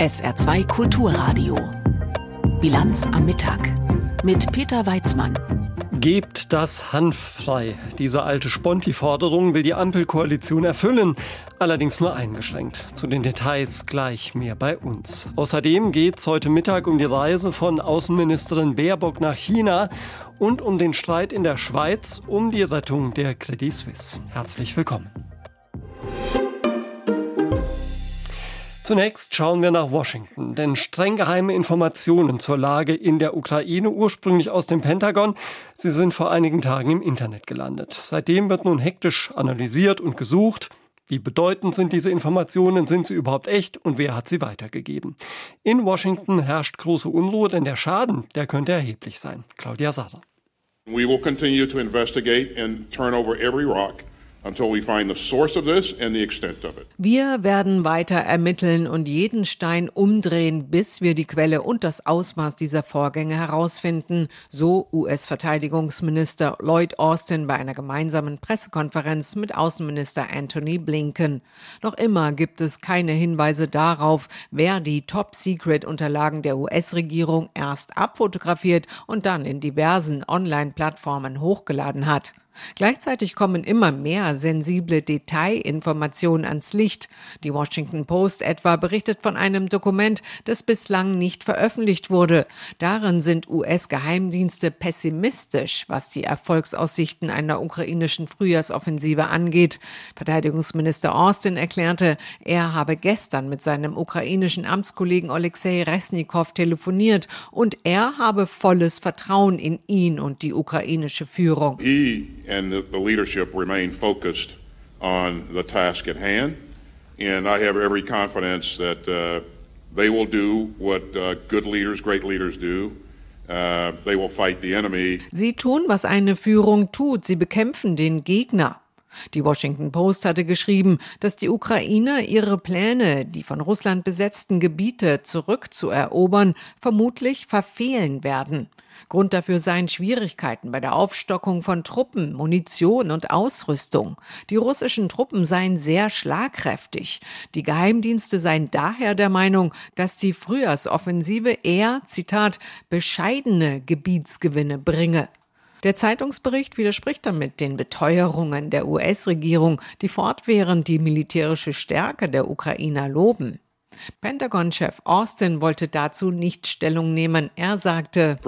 SR2 Kulturradio. Bilanz am Mittag. Mit Peter Weizmann. Gebt das Hanf frei. Diese alte Sponti-Forderung will die Ampelkoalition erfüllen, allerdings nur eingeschränkt. Zu den Details gleich mehr bei uns. Außerdem geht es heute Mittag um die Reise von Außenministerin Baerbock nach China und um den Streit in der Schweiz um die Rettung der Credit Suisse. Herzlich willkommen. Zunächst schauen wir nach Washington, denn streng geheime Informationen zur Lage in der Ukraine, ursprünglich aus dem Pentagon, sie sind vor einigen Tagen im Internet gelandet. Seitdem wird nun hektisch analysiert und gesucht. Wie bedeutend sind diese Informationen? Sind sie überhaupt echt? Und wer hat sie weitergegeben? In Washington herrscht große Unruhe, denn der Schaden, der könnte erheblich sein. Claudia Sader. We will continue to investigate and turn over every rock wir werden weiter ermitteln und jeden Stein umdrehen, bis wir die Quelle und das Ausmaß dieser Vorgänge herausfinden, so US-Verteidigungsminister Lloyd Austin bei einer gemeinsamen Pressekonferenz mit Außenminister Anthony Blinken. Noch immer gibt es keine Hinweise darauf, wer die Top-Secret-Unterlagen der US-Regierung erst abfotografiert und dann in diversen Online-Plattformen hochgeladen hat. Gleichzeitig kommen immer mehr sensible Detailinformationen ans Licht. Die Washington Post etwa berichtet von einem Dokument, das bislang nicht veröffentlicht wurde. Darin sind US-Geheimdienste pessimistisch, was die Erfolgsaussichten einer ukrainischen Frühjahrsoffensive angeht. Verteidigungsminister Austin erklärte, er habe gestern mit seinem ukrainischen Amtskollegen Alexei Resnikow telefoniert und er habe volles Vertrauen in ihn und die ukrainische Führung. And the, the leadership remain focused on the task at hand. And I have every confidence that uh, they will do what uh, good leaders, great leaders do. Uh, they will fight the enemy. Sie tun, was eine Führung tut. Sie bekämpfen den Gegner. Die Washington Post hatte geschrieben, dass die Ukrainer ihre Pläne, die von Russland besetzten Gebiete zurückzuerobern, vermutlich verfehlen werden. Grund dafür seien Schwierigkeiten bei der Aufstockung von Truppen, Munition und Ausrüstung. Die russischen Truppen seien sehr schlagkräftig. Die Geheimdienste seien daher der Meinung, dass die Frühjahrsoffensive eher, Zitat, bescheidene Gebietsgewinne bringe. Der Zeitungsbericht widerspricht damit den Beteuerungen der US-Regierung, die fortwährend die militärische Stärke der Ukrainer loben. Pentagon-Chef Austin wollte dazu nicht Stellung nehmen. Er sagte,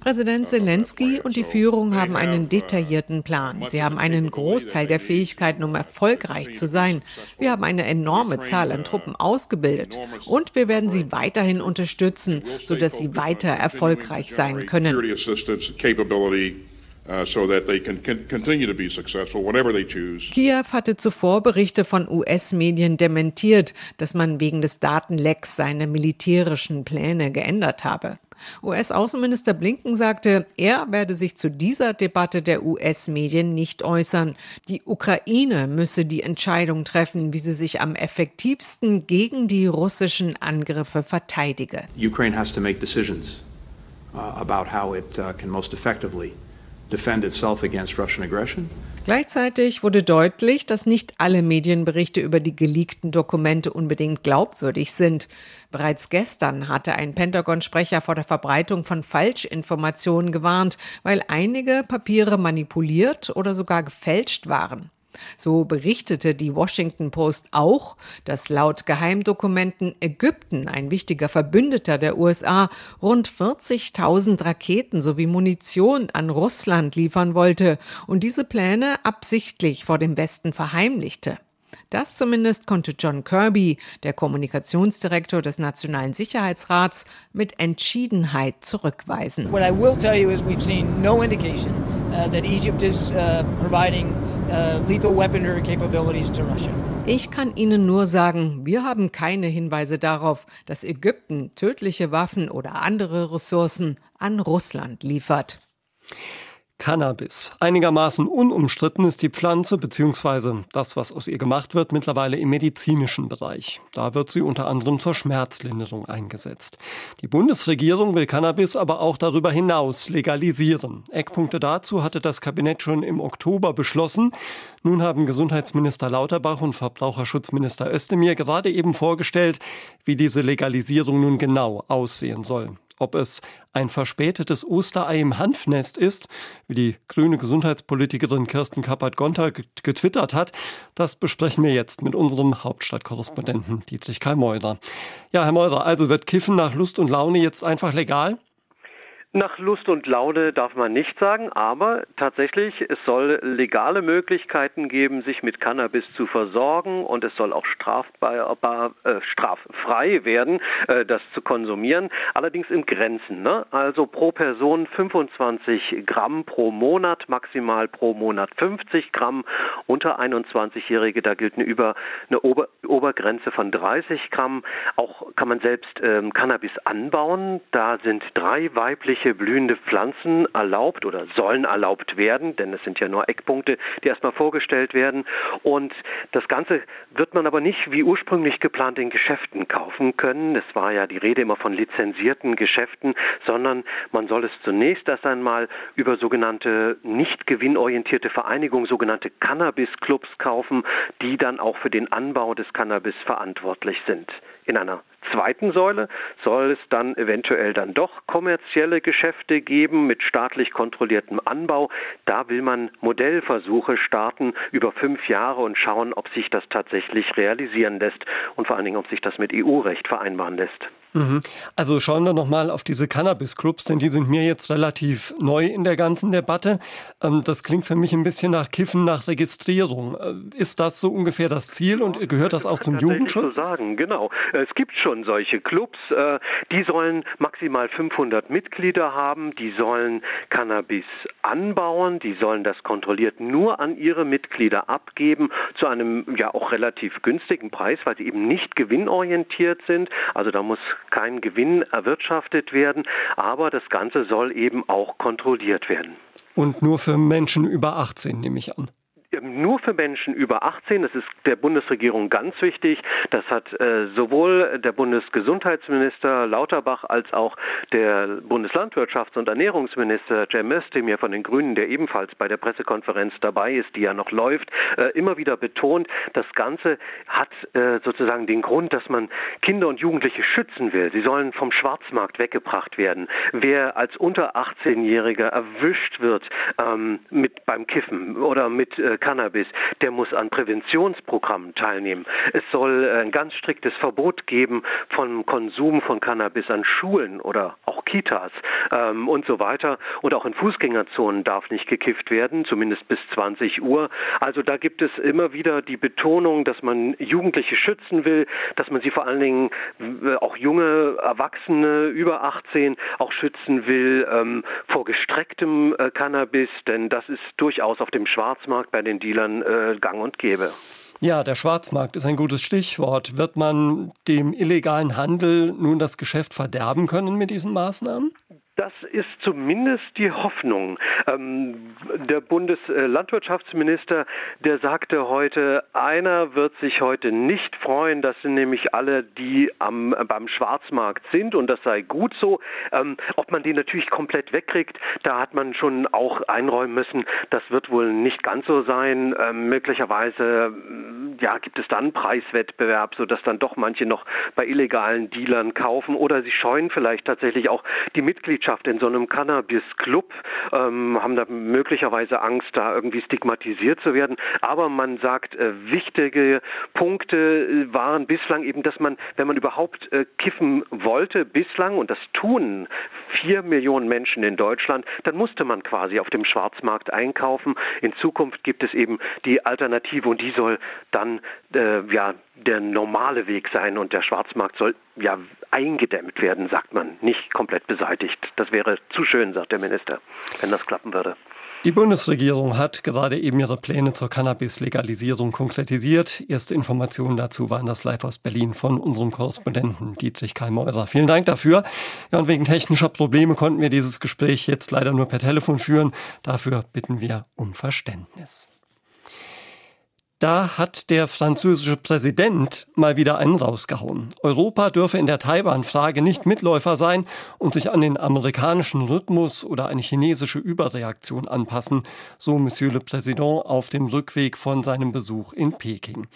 Präsident Zelensky und die Führung haben einen uh, detaillierten Plan. Sie haben einen Großteil der Fähigkeiten, um erfolgreich zu sein. Wir haben eine enorme Zahl an Truppen ausgebildet und wir werden sie weiterhin unterstützen, sodass sie weiter erfolgreich sein können. Uh, Kiew hatte zuvor Berichte von US-Medien dementiert, dass man wegen des Datenlecks seine militärischen Pläne geändert habe. US-Außenminister Blinken sagte, er werde sich zu dieser Debatte der US-Medien nicht äußern. Die Ukraine müsse die Entscheidung treffen, wie sie sich am effektivsten gegen die russischen Angriffe verteidige. Ukraine has to make decisions uh, about how it uh, can most effectively defend itself against Russian aggression. Gleichzeitig wurde deutlich, dass nicht alle Medienberichte über die geleakten Dokumente unbedingt glaubwürdig sind. Bereits gestern hatte ein Pentagon-Sprecher vor der Verbreitung von Falschinformationen gewarnt, weil einige Papiere manipuliert oder sogar gefälscht waren. So berichtete die Washington Post auch, dass laut Geheimdokumenten Ägypten, ein wichtiger Verbündeter der USA, rund 40.000 Raketen sowie Munition an Russland liefern wollte und diese Pläne absichtlich vor dem Westen verheimlichte. Das zumindest konnte John Kirby, der Kommunikationsdirektor des Nationalen Sicherheitsrats, mit Entschiedenheit zurückweisen. What I will tell you is we've seen no indication uh, that Egypt is uh, providing Russia. Ich kann Ihnen nur sagen, wir haben keine Hinweise darauf, dass Ägypten tödliche Waffen oder andere Ressourcen an Russland liefert. Cannabis. Einigermaßen unumstritten ist die Pflanze bzw. das, was aus ihr gemacht wird, mittlerweile im medizinischen Bereich. Da wird sie unter anderem zur Schmerzlinderung eingesetzt. Die Bundesregierung will Cannabis aber auch darüber hinaus legalisieren. Eckpunkte dazu hatte das Kabinett schon im Oktober beschlossen. Nun haben Gesundheitsminister Lauterbach und Verbraucherschutzminister Özdemir gerade eben vorgestellt, wie diese Legalisierung nun genau aussehen soll. Ob es ein verspätetes Osterei im Hanfnest ist, wie die grüne Gesundheitspolitikerin Kirsten Kappert-Gonter getwittert hat, das besprechen wir jetzt mit unserem Hauptstadtkorrespondenten Dietrich Karl Meurer. Ja, Herr Meurer, also wird Kiffen nach Lust und Laune jetzt einfach legal? Nach Lust und Laune darf man nicht sagen, aber tatsächlich, es soll legale Möglichkeiten geben, sich mit Cannabis zu versorgen und es soll auch strafbar, äh, straffrei werden, äh, das zu konsumieren, allerdings in Grenzen. Ne? Also pro Person 25 Gramm pro Monat, maximal pro Monat 50 Gramm. Unter 21-Jährige, da gilt eine, Über, eine Ober, Obergrenze von 30 Gramm. Auch kann man selbst ähm, Cannabis anbauen. Da sind drei weibliche welche blühende Pflanzen erlaubt oder sollen erlaubt werden, denn es sind ja nur Eckpunkte, die erstmal vorgestellt werden. Und das Ganze wird man aber nicht wie ursprünglich geplant in Geschäften kaufen können. Es war ja die Rede immer von lizenzierten Geschäften, sondern man soll es zunächst erst einmal über sogenannte nicht gewinnorientierte Vereinigungen, sogenannte Cannabis-Clubs kaufen, die dann auch für den Anbau des Cannabis verantwortlich sind. In einer zweiten Säule soll es dann eventuell dann doch kommerzielle Geschäfte geben mit staatlich kontrolliertem Anbau. Da will man Modellversuche starten über fünf Jahre und schauen, ob sich das tatsächlich realisieren lässt und vor allen Dingen, ob sich das mit EU-Recht vereinbaren lässt. Mhm. Also schauen wir nochmal auf diese Cannabis-Clubs, denn die sind mir jetzt relativ neu in der ganzen Debatte. Ähm, das klingt für mich ein bisschen nach Kiffen, nach Registrierung. Äh, ist das so ungefähr das Ziel und gehört das auch zum Jugendschutz? So sagen, genau. Es gibt schon solche Clubs, äh, die sollen maximal 500 Mitglieder haben, die sollen Cannabis anbauen, die sollen das kontrolliert nur an ihre Mitglieder abgeben zu einem ja auch relativ günstigen Preis, weil sie eben nicht gewinnorientiert sind. Also da muss kein Gewinn erwirtschaftet werden, aber das Ganze soll eben auch kontrolliert werden. Und nur für Menschen über 18, nehme ich an nur für Menschen über 18. Das ist der Bundesregierung ganz wichtig. Das hat äh, sowohl der Bundesgesundheitsminister Lauterbach als auch der Bundeslandwirtschafts- und Ernährungsminister Cem Özdemir von den Grünen, der ebenfalls bei der Pressekonferenz dabei ist, die ja noch läuft, äh, immer wieder betont. Das Ganze hat äh, sozusagen den Grund, dass man Kinder und Jugendliche schützen will. Sie sollen vom Schwarzmarkt weggebracht werden. Wer als unter 18-Jähriger erwischt wird ähm, mit beim Kiffen oder mit äh, Cannabis, der muss an Präventionsprogrammen teilnehmen. Es soll ein ganz striktes Verbot geben von Konsum von Cannabis an Schulen oder auch Kitas ähm, und so weiter. Und auch in Fußgängerzonen darf nicht gekifft werden, zumindest bis 20 Uhr. Also da gibt es immer wieder die Betonung, dass man Jugendliche schützen will, dass man sie vor allen Dingen äh, auch junge Erwachsene über 18 auch schützen will ähm, vor gestrecktem äh, Cannabis, denn das ist durchaus auf dem Schwarzmarkt bei den den Dealern äh, gang und gäbe. Ja, der Schwarzmarkt ist ein gutes Stichwort. Wird man dem illegalen Handel nun das Geschäft verderben können mit diesen Maßnahmen? Das ist zumindest die Hoffnung. Ähm, der Bundeslandwirtschaftsminister, der sagte heute, einer wird sich heute nicht freuen, das sind nämlich alle, die am, beim Schwarzmarkt sind und das sei gut so. Ähm, ob man die natürlich komplett wegkriegt, da hat man schon auch einräumen müssen, das wird wohl nicht ganz so sein. Ähm, möglicherweise ja, gibt es dann Preiswettbewerb, sodass dann doch manche noch bei illegalen Dealern kaufen oder sie scheuen vielleicht tatsächlich auch die Mitglieder Mitgliedschaft in so einem Cannabis-Club, ähm, haben da möglicherweise Angst, da irgendwie stigmatisiert zu werden. Aber man sagt, äh, wichtige Punkte äh, waren bislang eben, dass man, wenn man überhaupt äh, kiffen wollte, bislang, und das tun vier Millionen Menschen in Deutschland, dann musste man quasi auf dem Schwarzmarkt einkaufen. In Zukunft gibt es eben die Alternative und die soll dann äh, ja der normale Weg sein und der Schwarzmarkt soll ja eingedämmt werden, sagt man, nicht komplett beseitigt. Das wäre zu schön, sagt der Minister, wenn das klappen würde. Die Bundesregierung hat gerade eben ihre Pläne zur Cannabis-Legalisierung konkretisiert. Erste Informationen dazu waren das live aus Berlin von unserem Korrespondenten Dietrich Kai Meurer. Vielen Dank dafür. Ja, und wegen technischer Probleme konnten wir dieses Gespräch jetzt leider nur per Telefon führen. Dafür bitten wir um Verständnis. Da hat der französische Präsident mal wieder einen rausgehauen. Europa dürfe in der Taiwan-Frage nicht Mitläufer sein und sich an den amerikanischen Rhythmus oder eine chinesische Überreaktion anpassen, so Monsieur le Président auf dem Rückweg von seinem Besuch in Peking.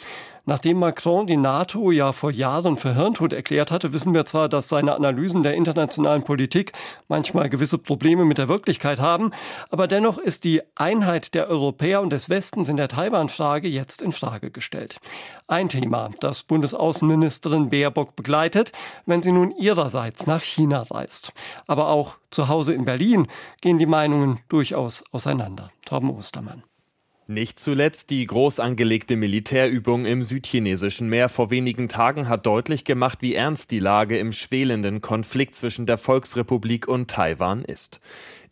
Nachdem Macron die NATO ja vor Jahren für Hirntod erklärt hatte, wissen wir zwar, dass seine Analysen der internationalen Politik manchmal gewisse Probleme mit der Wirklichkeit haben, aber dennoch ist die Einheit der Europäer und des Westens in der Taiwan-Frage jetzt in Frage gestellt. Ein Thema, das Bundesaußenministerin Baerbock begleitet, wenn sie nun ihrerseits nach China reist. Aber auch zu Hause in Berlin gehen die Meinungen durchaus auseinander. Torben Ostermann. Nicht zuletzt die groß angelegte Militärübung im südchinesischen Meer vor wenigen Tagen hat deutlich gemacht, wie ernst die Lage im schwelenden Konflikt zwischen der Volksrepublik und Taiwan ist.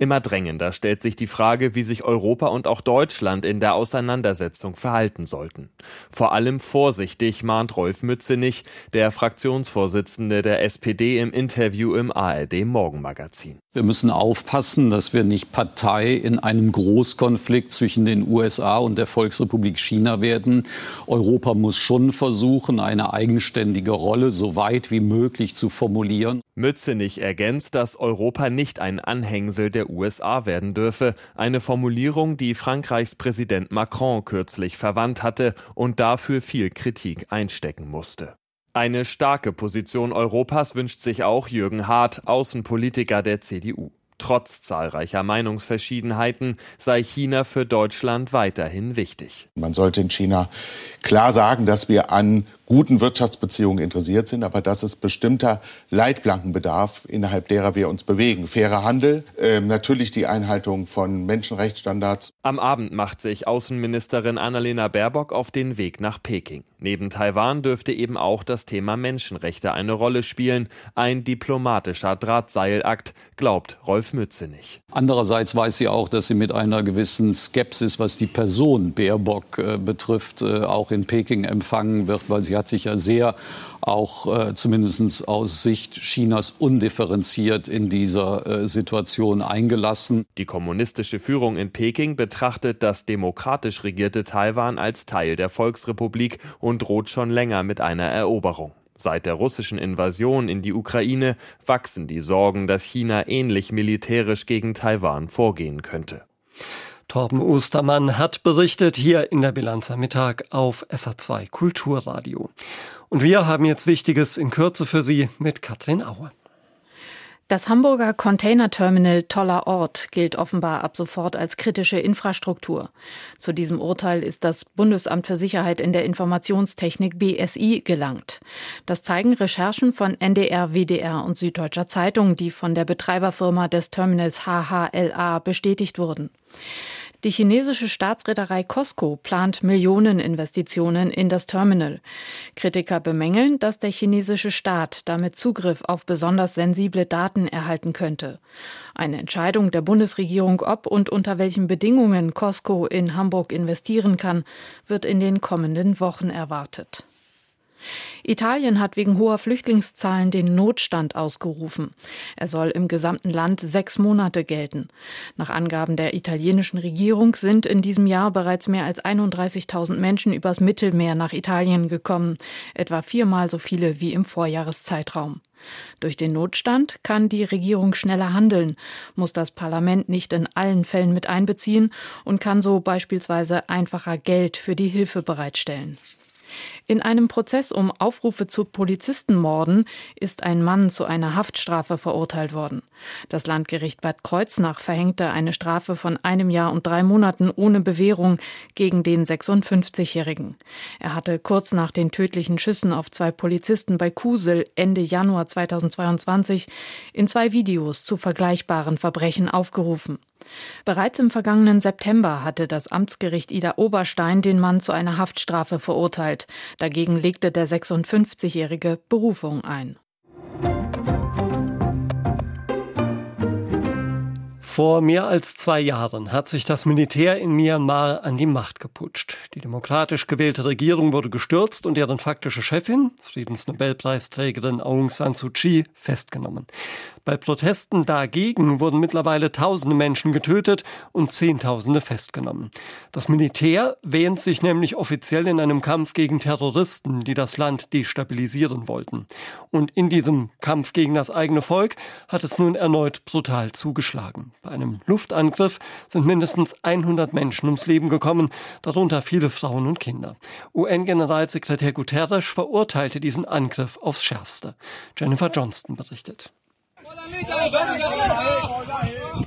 Immer drängender stellt sich die Frage, wie sich Europa und auch Deutschland in der Auseinandersetzung verhalten sollten. Vor allem vorsichtig mahnt Rolf Mützenich, der Fraktionsvorsitzende der SPD im Interview im ARD Morgenmagazin. Wir müssen aufpassen, dass wir nicht Partei in einem Großkonflikt zwischen den USA und der Volksrepublik China werden. Europa muss schon versuchen, eine eigenständige Rolle so weit wie möglich zu formulieren. Mützenich ergänzt, dass Europa nicht ein Anhängsel der USA werden dürfe, eine Formulierung, die Frankreichs Präsident Macron kürzlich verwandt hatte und dafür viel Kritik einstecken musste. Eine starke Position Europas wünscht sich auch Jürgen Hart, Außenpolitiker der CDU. Trotz zahlreicher Meinungsverschiedenheiten sei China für Deutschland weiterhin wichtig. Man sollte in China klar sagen, dass wir an guten Wirtschaftsbeziehungen interessiert sind, aber dass es bestimmter Leitplanken bedarf, innerhalb derer wir uns bewegen. Fairer Handel, äh, natürlich die Einhaltung von Menschenrechtsstandards. Am Abend macht sich Außenministerin Annalena Baerbock auf den Weg nach Peking. Neben Taiwan dürfte eben auch das Thema Menschenrechte eine Rolle spielen. Ein diplomatischer Drahtseilakt, glaubt Rolf Mützenich. Andererseits weiß sie auch, dass sie mit einer gewissen Skepsis, was die Person Baerbock äh, betrifft, äh, auch in Peking empfangen wird, weil sie hat sich ja sehr auch äh, zumindest aus Sicht Chinas undifferenziert in dieser äh, Situation eingelassen. Die kommunistische Führung in Peking betrachtet das demokratisch regierte Taiwan als Teil der Volksrepublik und droht schon länger mit einer Eroberung. Seit der russischen Invasion in die Ukraine wachsen die Sorgen, dass China ähnlich militärisch gegen Taiwan vorgehen könnte. Torben Ostermann hat berichtet hier in der Bilanz am Mittag auf SA2 Kulturradio. Und wir haben jetzt Wichtiges in Kürze für Sie mit Katrin Aue. Das Hamburger Containerterminal Toller Ort gilt offenbar ab sofort als kritische Infrastruktur. Zu diesem Urteil ist das Bundesamt für Sicherheit in der Informationstechnik BSI gelangt. Das zeigen Recherchen von NDR, WDR und Süddeutscher Zeitung, die von der Betreiberfirma des Terminals HHLA bestätigt wurden. Die chinesische Staatsreederei COSCO plant Millioneninvestitionen in das Terminal. Kritiker bemängeln, dass der chinesische Staat damit Zugriff auf besonders sensible Daten erhalten könnte. Eine Entscheidung der Bundesregierung, ob und unter welchen Bedingungen COSCO in Hamburg investieren kann, wird in den kommenden Wochen erwartet. Italien hat wegen hoher Flüchtlingszahlen den Notstand ausgerufen. Er soll im gesamten Land sechs Monate gelten. Nach Angaben der italienischen Regierung sind in diesem Jahr bereits mehr als 31.000 Menschen übers Mittelmeer nach Italien gekommen, etwa viermal so viele wie im Vorjahreszeitraum. Durch den Notstand kann die Regierung schneller handeln, muss das Parlament nicht in allen Fällen mit einbeziehen und kann so beispielsweise einfacher Geld für die Hilfe bereitstellen. In einem Prozess um Aufrufe zu Polizistenmorden ist ein Mann zu einer Haftstrafe verurteilt worden. Das Landgericht Bad Kreuznach verhängte eine Strafe von einem Jahr und drei Monaten ohne Bewährung gegen den 56-Jährigen. Er hatte kurz nach den tödlichen Schüssen auf zwei Polizisten bei Kusel Ende Januar 2022 in zwei Videos zu vergleichbaren Verbrechen aufgerufen. Bereits im vergangenen September hatte das Amtsgericht Ida Oberstein den Mann zu einer Haftstrafe verurteilt. Dagegen legte der 56-Jährige Berufung ein. Vor mehr als zwei Jahren hat sich das Militär in Myanmar an die Macht geputscht. Die demokratisch gewählte Regierung wurde gestürzt und deren faktische Chefin, Friedensnobelpreisträgerin Aung San Suu Kyi, festgenommen. Bei Protesten dagegen wurden mittlerweile tausende Menschen getötet und Zehntausende festgenommen. Das Militär wähnt sich nämlich offiziell in einem Kampf gegen Terroristen, die das Land destabilisieren wollten. Und in diesem Kampf gegen das eigene Volk hat es nun erneut brutal zugeschlagen. Bei einem Luftangriff sind mindestens 100 Menschen ums Leben gekommen, darunter viele Frauen und Kinder. UN-Generalsekretär Guterres verurteilte diesen Angriff aufs Schärfste. Jennifer Johnston berichtet.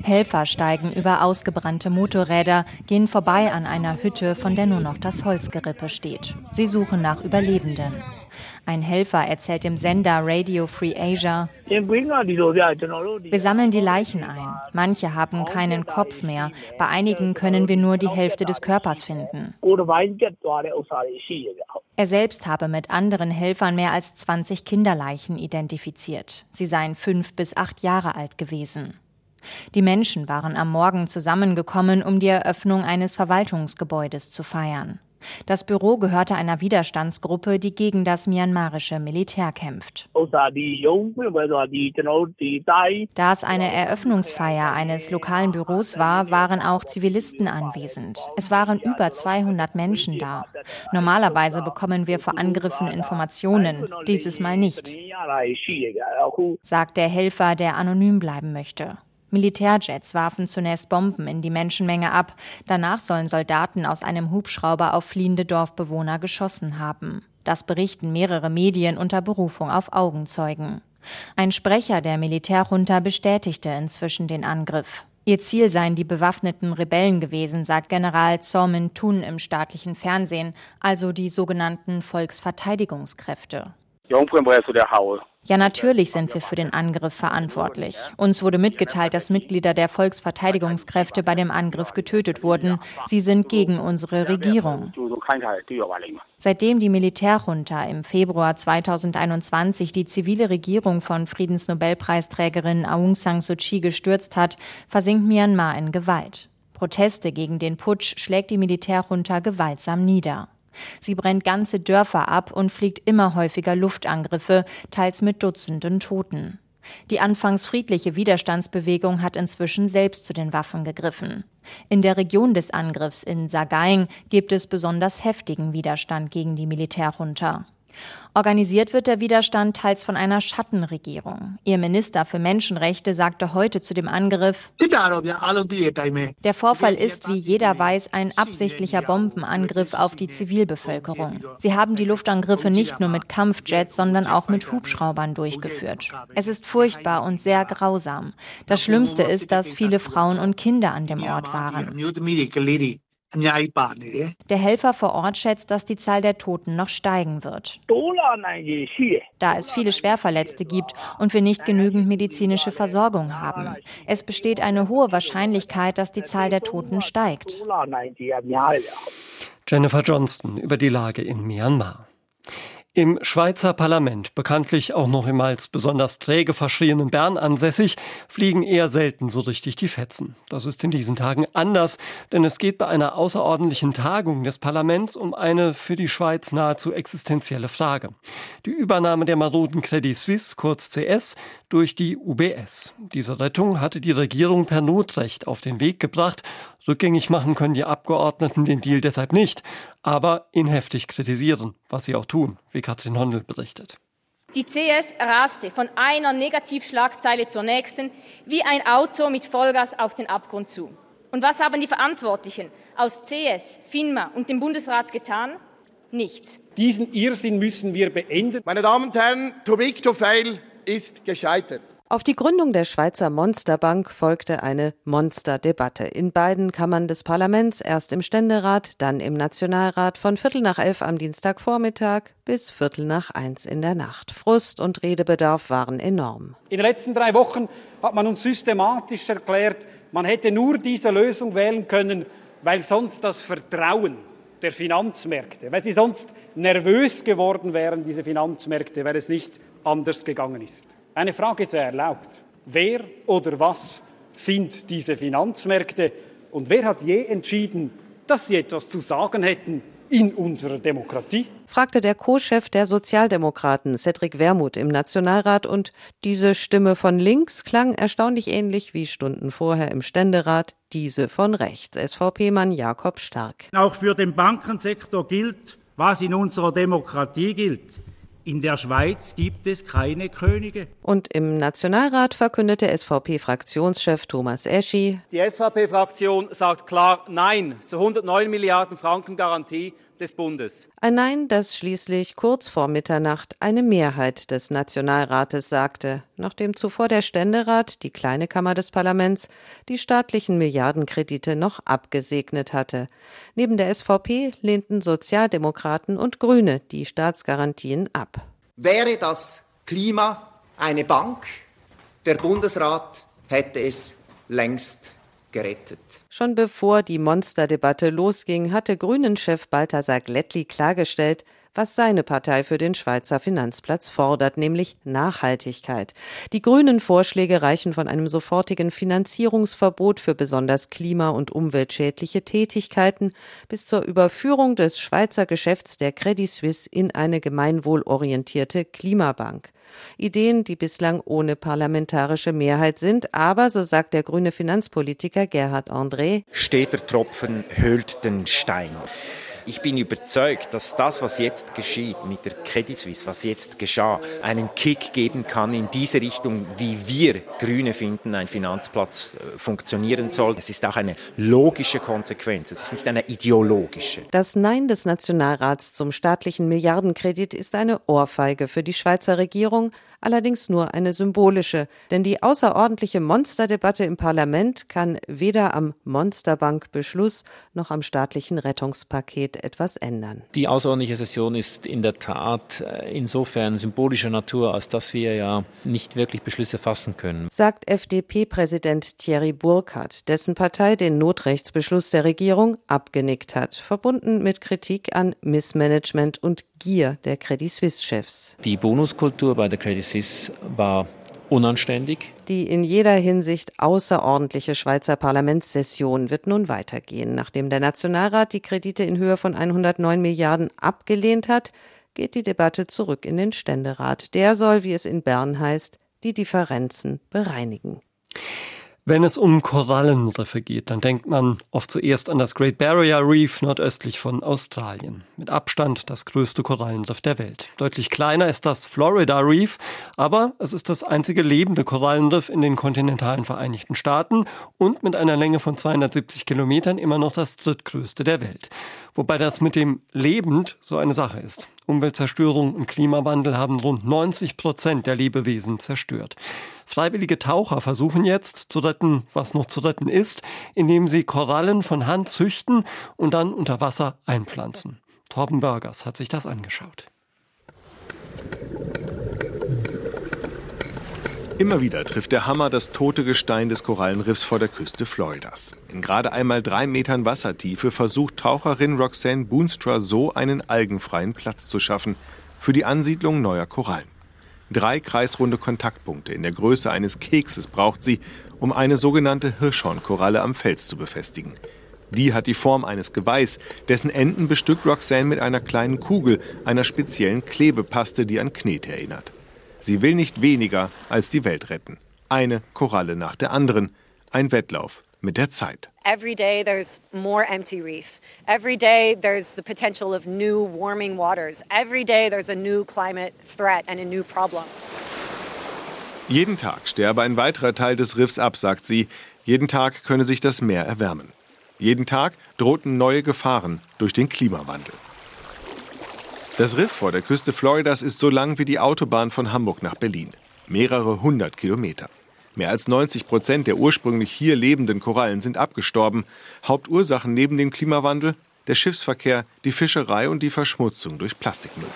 Helfer steigen über ausgebrannte Motorräder, gehen vorbei an einer Hütte, von der nur noch das Holzgerippe steht. Sie suchen nach Überlebenden. Ein Helfer erzählt dem Sender Radio Free Asia, wir sammeln die Leichen ein. Manche haben keinen Kopf mehr. Bei einigen können wir nur die Hälfte des Körpers finden. Er selbst habe mit anderen Helfern mehr als 20 Kinderleichen identifiziert. Sie seien fünf bis acht Jahre alt gewesen. Die Menschen waren am Morgen zusammengekommen, um die Eröffnung eines Verwaltungsgebäudes zu feiern. Das Büro gehörte einer Widerstandsgruppe, die gegen das myanmarische Militär kämpft. Da es eine Eröffnungsfeier eines lokalen Büros war, waren auch Zivilisten anwesend. Es waren über 200 Menschen da. Normalerweise bekommen wir vor Angriffen Informationen, dieses Mal nicht, sagt der Helfer, der anonym bleiben möchte. Militärjets warfen zunächst Bomben in die Menschenmenge ab, danach sollen Soldaten aus einem Hubschrauber auf fliehende Dorfbewohner geschossen haben. Das berichten mehrere Medien unter Berufung auf Augenzeugen. Ein Sprecher der Militärjunta bestätigte inzwischen den Angriff. Ihr Ziel seien die bewaffneten Rebellen gewesen, sagt General Zormin Thun im staatlichen Fernsehen, also die sogenannten Volksverteidigungskräfte. Natürlich sind wir für den Angriff verantwortlich. Uns wurde mitgeteilt, dass Mitglieder der Volksverteidigungskräfte bei dem Angriff getötet wurden. Sie sind gegen unsere Regierung. Seitdem die Militärjunta im Februar 2021 die zivile Regierung von Friedensnobelpreisträgerin Aung San Suu Kyi gestürzt hat, versinkt Myanmar in Gewalt. Proteste gegen den Putsch schlägt die Militärjunta gewaltsam nieder. Sie brennt ganze Dörfer ab und fliegt immer häufiger Luftangriffe, teils mit Dutzenden Toten. Die anfangs friedliche Widerstandsbewegung hat inzwischen selbst zu den Waffen gegriffen. In der Region des Angriffs in Sagaing gibt es besonders heftigen Widerstand gegen die Militärjunta. Organisiert wird der Widerstand teils von einer Schattenregierung. Ihr Minister für Menschenrechte sagte heute zu dem Angriff, der Vorfall ist, wie jeder weiß, ein absichtlicher Bombenangriff auf die Zivilbevölkerung. Sie haben die Luftangriffe nicht nur mit Kampfjets, sondern auch mit Hubschraubern durchgeführt. Es ist furchtbar und sehr grausam. Das Schlimmste ist, dass viele Frauen und Kinder an dem Ort waren. Der Helfer vor Ort schätzt, dass die Zahl der Toten noch steigen wird. Da es viele Schwerverletzte gibt und wir nicht genügend medizinische Versorgung haben. Es besteht eine hohe Wahrscheinlichkeit, dass die Zahl der Toten steigt. Jennifer Johnston über die Lage in Myanmar. Im Schweizer Parlament, bekanntlich auch noch im als besonders träge verschrienen Bern ansässig, fliegen eher selten so richtig die Fetzen. Das ist in diesen Tagen anders, denn es geht bei einer außerordentlichen Tagung des Parlaments um eine für die Schweiz nahezu existenzielle Frage. Die Übernahme der maroden Credit Suisse, kurz CS, durch die UBS. Diese Rettung hatte die Regierung per Notrecht auf den Weg gebracht, Rückgängig machen können die Abgeordneten den Deal deshalb nicht, aber ihn heftig kritisieren, was sie auch tun, wie Katrin Hondel berichtet. Die CS raste von einer Negativschlagzeile zur nächsten wie ein Auto mit Vollgas auf den Abgrund zu. Und was haben die Verantwortlichen aus CS, FINMA und dem Bundesrat getan? Nichts. Diesen Irrsinn müssen wir beenden. Meine Damen und Herren, too big to fail ist gescheitert. Auf die Gründung der Schweizer Monsterbank folgte eine Monsterdebatte in beiden Kammern des Parlaments, erst im Ständerat, dann im Nationalrat von Viertel nach elf am Dienstagvormittag bis Viertel nach eins in der Nacht. Frust und Redebedarf waren enorm. In den letzten drei Wochen hat man uns systematisch erklärt, man hätte nur diese Lösung wählen können, weil sonst das Vertrauen der Finanzmärkte, weil sie sonst nervös geworden wären, diese Finanzmärkte, weil es nicht anders gegangen ist. Eine Frage sei erlaubt. Wer oder was sind diese Finanzmärkte. Und wer hat je entschieden, dass sie etwas zu sagen hätten in unserer Demokratie? fragte der Co-Chef der Sozialdemokraten Cedric Wermuth im Nationalrat und diese Stimme von links klang erstaunlich ähnlich wie Stunden vorher im Ständerat diese von rechts, SVP-Mann Jakob Stark. Auch für den Bankensektor gilt, was in unserer Demokratie gilt. In der Schweiz gibt es keine Könige. Und im Nationalrat verkündete SVP-Fraktionschef Thomas Eschi. Die SVP-Fraktion sagt klar Nein zur 109 Milliarden Franken Garantie des Bundes. Ein Nein, das schließlich kurz vor Mitternacht eine Mehrheit des Nationalrates sagte, nachdem zuvor der Ständerat, die kleine Kammer des Parlaments, die staatlichen Milliardenkredite noch abgesegnet hatte. Neben der SVP lehnten Sozialdemokraten und Grüne die Staatsgarantien ab. Wäre das Klima eine Bank, der Bundesrat hätte es längst gerettet. Schon bevor die Monsterdebatte losging, hatte Grünen-Chef Balthasar Glättli klargestellt, was seine Partei für den Schweizer Finanzplatz fordert, nämlich Nachhaltigkeit. Die grünen Vorschläge reichen von einem sofortigen Finanzierungsverbot für besonders klima- und umweltschädliche Tätigkeiten bis zur Überführung des Schweizer Geschäfts der Credit Suisse in eine gemeinwohlorientierte Klimabank. Ideen, die bislang ohne parlamentarische Mehrheit sind, aber, so sagt der grüne Finanzpolitiker Gerhard André, steter Tropfen höhlt den Stein. Ich bin überzeugt, dass das, was jetzt geschieht mit der Credit Suisse, was jetzt geschah, einen Kick geben kann in diese Richtung, wie wir Grüne finden, ein Finanzplatz äh, funktionieren soll. Es ist auch eine logische Konsequenz, es ist nicht eine ideologische. Das Nein des Nationalrats zum staatlichen Milliardenkredit ist eine Ohrfeige für die Schweizer Regierung, allerdings nur eine symbolische, denn die außerordentliche Monsterdebatte im Parlament kann weder am Monsterbankbeschluss noch am staatlichen Rettungspaket etwas ändern. Die außerordentliche Session ist in der Tat äh, insofern symbolischer Natur, als dass wir ja nicht wirklich Beschlüsse fassen können, sagt FDP-Präsident Thierry Burkhardt, dessen Partei den Notrechtsbeschluss der Regierung abgenickt hat, verbunden mit Kritik an Missmanagement und Gier der Credit Suisse-Chefs. Die Bonuskultur bei der Credit Suisse war unanständig. Die in jeder Hinsicht außerordentliche Schweizer Parlamentssession wird nun weitergehen. Nachdem der Nationalrat die Kredite in Höhe von 109 Milliarden abgelehnt hat, geht die Debatte zurück in den Ständerat. Der soll, wie es in Bern heißt, die Differenzen bereinigen. Wenn es um Korallenriffe geht, dann denkt man oft zuerst an das Great Barrier Reef nordöstlich von Australien. Mit Abstand das größte Korallenriff der Welt. Deutlich kleiner ist das Florida Reef, aber es ist das einzige lebende Korallenriff in den kontinentalen Vereinigten Staaten und mit einer Länge von 270 Kilometern immer noch das drittgrößte der Welt. Wobei das mit dem lebend so eine Sache ist. Umweltzerstörung und Klimawandel haben rund 90 Prozent der Lebewesen zerstört. Freiwillige Taucher versuchen jetzt zu retten, was noch zu retten ist, indem sie Korallen von Hand züchten und dann unter Wasser einpflanzen. Torben Burgers hat sich das angeschaut. Immer wieder trifft der Hammer das tote Gestein des Korallenriffs vor der Küste Floridas. In gerade einmal drei Metern Wassertiefe versucht Taucherin Roxanne Boonstra so einen algenfreien Platz zu schaffen für die Ansiedlung neuer Korallen. Drei kreisrunde Kontaktpunkte in der Größe eines Kekses braucht sie, um eine sogenannte Hirschhornkoralle am Fels zu befestigen. Die hat die Form eines Geweihs, dessen Enden bestückt Roxanne mit einer kleinen Kugel, einer speziellen Klebepaste, die an Knete erinnert. Sie will nicht weniger als die Welt retten. Eine Koralle nach der anderen. Ein Wettlauf mit der Zeit. Every day there's more empty reef. Every day there's the potential of new warming waters. Every day there's a new climate threat and a new problem. Jeden Tag sterbe ein weiterer Teil des Riffs ab, sagt sie. Jeden Tag könne sich das Meer erwärmen. Jeden Tag drohten neue Gefahren durch den Klimawandel. Das Riff vor der Küste Floridas ist so lang wie die Autobahn von Hamburg nach Berlin. Mehrere hundert Kilometer. Mehr als 90 Prozent der ursprünglich hier lebenden Korallen sind abgestorben. Hauptursachen neben dem Klimawandel der Schiffsverkehr, die Fischerei und die Verschmutzung durch Plastikmüll.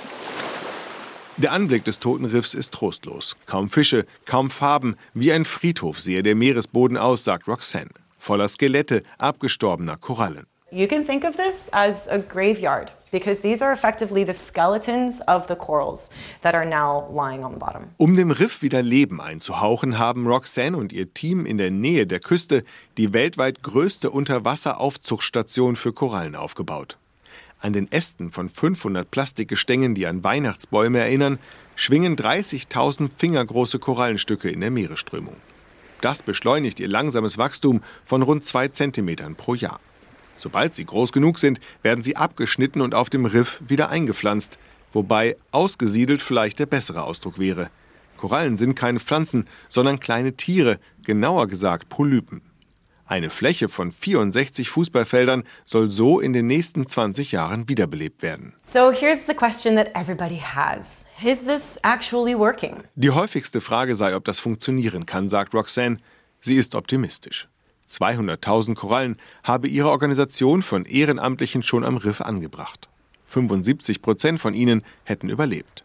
Der Anblick des toten Riffs ist trostlos. Kaum Fische, kaum Farben, wie ein Friedhof sehe der Meeresboden aus, sagt Roxanne. Voller Skelette abgestorbener Korallen. You can think of this as a graveyard because these are effectively the skeletons of the corals that are now lying on the bottom. Um dem Riff wieder Leben einzuhauchen, haben Roxanne und ihr Team in der Nähe der Küste die weltweit größte Unterwasseraufzuchtstation für Korallen aufgebaut. An den Ästen von 500 Plastikgestängen, die an Weihnachtsbäume erinnern, schwingen 30.000 fingergroße Korallenstücke in der Meeresströmung. Das beschleunigt ihr langsames Wachstum von rund zwei Zentimetern pro Jahr. Sobald sie groß genug sind, werden sie abgeschnitten und auf dem Riff wieder eingepflanzt, wobei ausgesiedelt vielleicht der bessere Ausdruck wäre. Korallen sind keine Pflanzen, sondern kleine Tiere, genauer gesagt Polypen. Eine Fläche von 64 Fußballfeldern soll so in den nächsten 20 Jahren wiederbelebt werden. So here's the question that everybody has. Is this actually working? Die häufigste Frage sei, ob das funktionieren kann, sagt Roxanne. Sie ist optimistisch. 200.000 Korallen habe ihre Organisation von Ehrenamtlichen schon am Riff angebracht. 75 Prozent von ihnen hätten überlebt.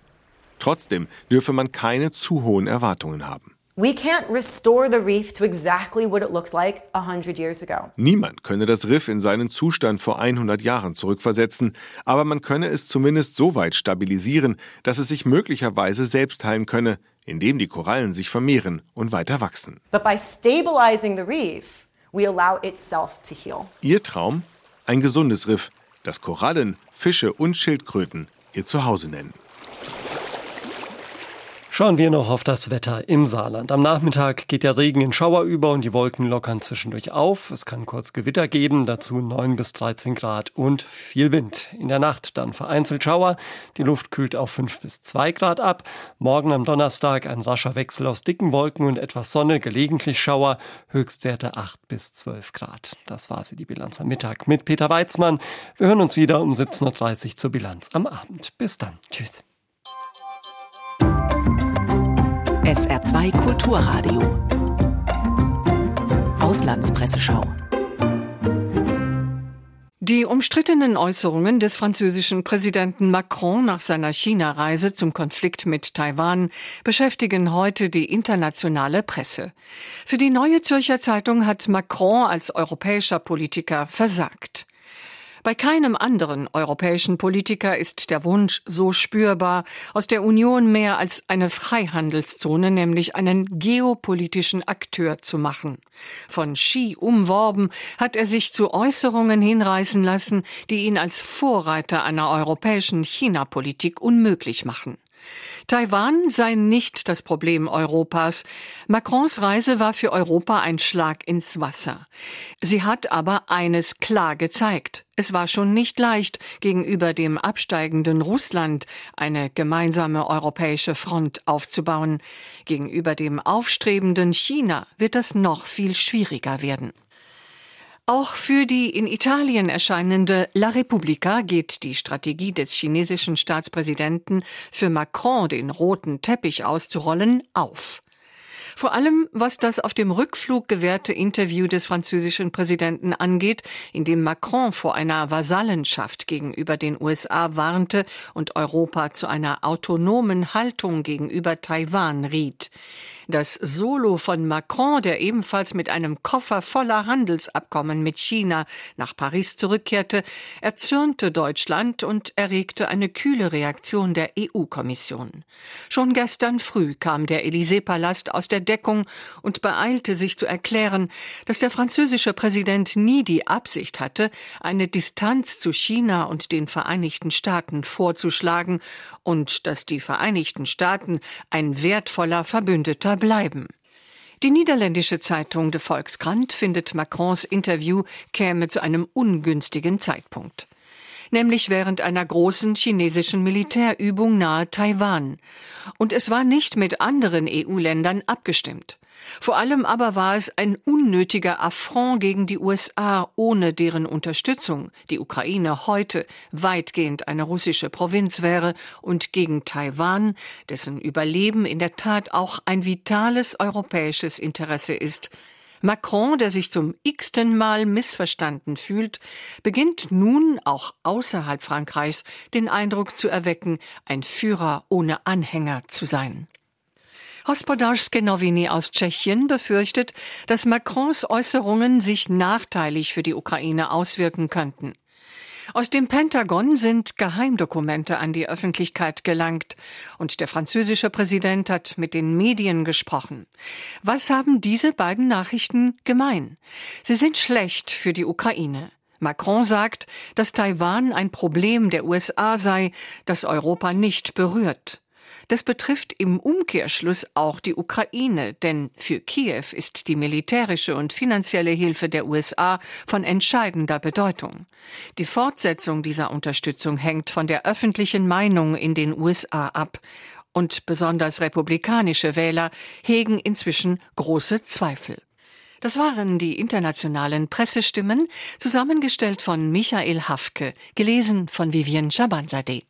Trotzdem dürfe man keine zu hohen Erwartungen haben. We can't restore the reef to exactly what it looked like 100 years ago. Niemand könne das Riff in seinen Zustand vor 100 Jahren zurückversetzen, aber man könne es zumindest so weit stabilisieren, dass es sich möglicherweise selbst heilen könne, indem die Korallen sich vermehren und weiter wachsen. But by stabilizing the reef, we allow itself to heal. Ihr Traum? Ein gesundes Riff, das Korallen, Fische und Schildkröten ihr Zuhause nennen. Schauen wir noch auf das Wetter im Saarland. Am Nachmittag geht der Regen in Schauer über und die Wolken lockern zwischendurch auf. Es kann kurz Gewitter geben, dazu 9 bis 13 Grad und viel Wind. In der Nacht dann vereinzelt Schauer. Die Luft kühlt auf 5 bis 2 Grad ab. Morgen am Donnerstag ein rascher Wechsel aus dicken Wolken und etwas Sonne, gelegentlich Schauer, Höchstwerte 8 bis 12 Grad. Das war sie, die Bilanz am Mittag mit Peter Weizmann. Wir hören uns wieder um 17.30 Uhr zur Bilanz am Abend. Bis dann. Tschüss. SR2 Kulturradio. Auslandspresseschau. Die umstrittenen Äußerungen des französischen Präsidenten Macron nach seiner China-Reise zum Konflikt mit Taiwan beschäftigen heute die internationale Presse. Für die Neue Zürcher Zeitung hat Macron als europäischer Politiker versagt. Bei keinem anderen europäischen Politiker ist der Wunsch so spürbar, aus der Union mehr als eine Freihandelszone, nämlich einen geopolitischen Akteur zu machen. Von Xi umworben hat er sich zu Äußerungen hinreißen lassen, die ihn als Vorreiter einer europäischen China-Politik unmöglich machen. Taiwan sei nicht das Problem Europas. Macrons Reise war für Europa ein Schlag ins Wasser. Sie hat aber eines klar gezeigt. Es war schon nicht leicht, gegenüber dem absteigenden Russland eine gemeinsame europäische Front aufzubauen. Gegenüber dem aufstrebenden China wird das noch viel schwieriger werden. Auch für die in Italien erscheinende La Repubblica geht die Strategie des chinesischen Staatspräsidenten, für Macron den roten Teppich auszurollen, auf. Vor allem, was das auf dem Rückflug gewährte Interview des französischen Präsidenten angeht, in dem Macron vor einer Vasallenschaft gegenüber den USA warnte und Europa zu einer autonomen Haltung gegenüber Taiwan riet. Das Solo von Macron, der ebenfalls mit einem Koffer voller Handelsabkommen mit China nach Paris zurückkehrte, erzürnte Deutschland und erregte eine kühle Reaktion der EU-Kommission. Schon gestern früh kam der Élysée-Palast aus der Deckung und beeilte sich zu erklären, dass der französische Präsident nie die Absicht hatte, eine Distanz zu China und den Vereinigten Staaten vorzuschlagen und dass die Vereinigten Staaten ein wertvoller Verbündeter bleiben. Die niederländische Zeitung De Volkskrant findet Macrons Interview käme zu einem ungünstigen Zeitpunkt. Nämlich während einer großen chinesischen Militärübung nahe Taiwan. Und es war nicht mit anderen EU-Ländern abgestimmt. Vor allem aber war es ein unnötiger Affront gegen die USA, ohne deren Unterstützung die Ukraine heute weitgehend eine russische Provinz wäre und gegen Taiwan, dessen Überleben in der Tat auch ein vitales europäisches Interesse ist. Macron, der sich zum x-ten Mal missverstanden fühlt, beginnt nun auch außerhalb Frankreichs den Eindruck zu erwecken, ein Führer ohne Anhänger zu sein. Hospodarsky Nowiny aus Tschechien befürchtet, dass Macrons Äußerungen sich nachteilig für die Ukraine auswirken könnten. Aus dem Pentagon sind Geheimdokumente an die Öffentlichkeit gelangt und der französische Präsident hat mit den Medien gesprochen. Was haben diese beiden Nachrichten gemein? Sie sind schlecht für die Ukraine. Macron sagt, dass Taiwan ein Problem der USA sei, das Europa nicht berührt. Das betrifft im Umkehrschluss auch die Ukraine, denn für Kiew ist die militärische und finanzielle Hilfe der USA von entscheidender Bedeutung. Die Fortsetzung dieser Unterstützung hängt von der öffentlichen Meinung in den USA ab. Und besonders republikanische Wähler hegen inzwischen große Zweifel. Das waren die internationalen Pressestimmen, zusammengestellt von Michael Hafke, gelesen von Vivienne Chabanzadeh.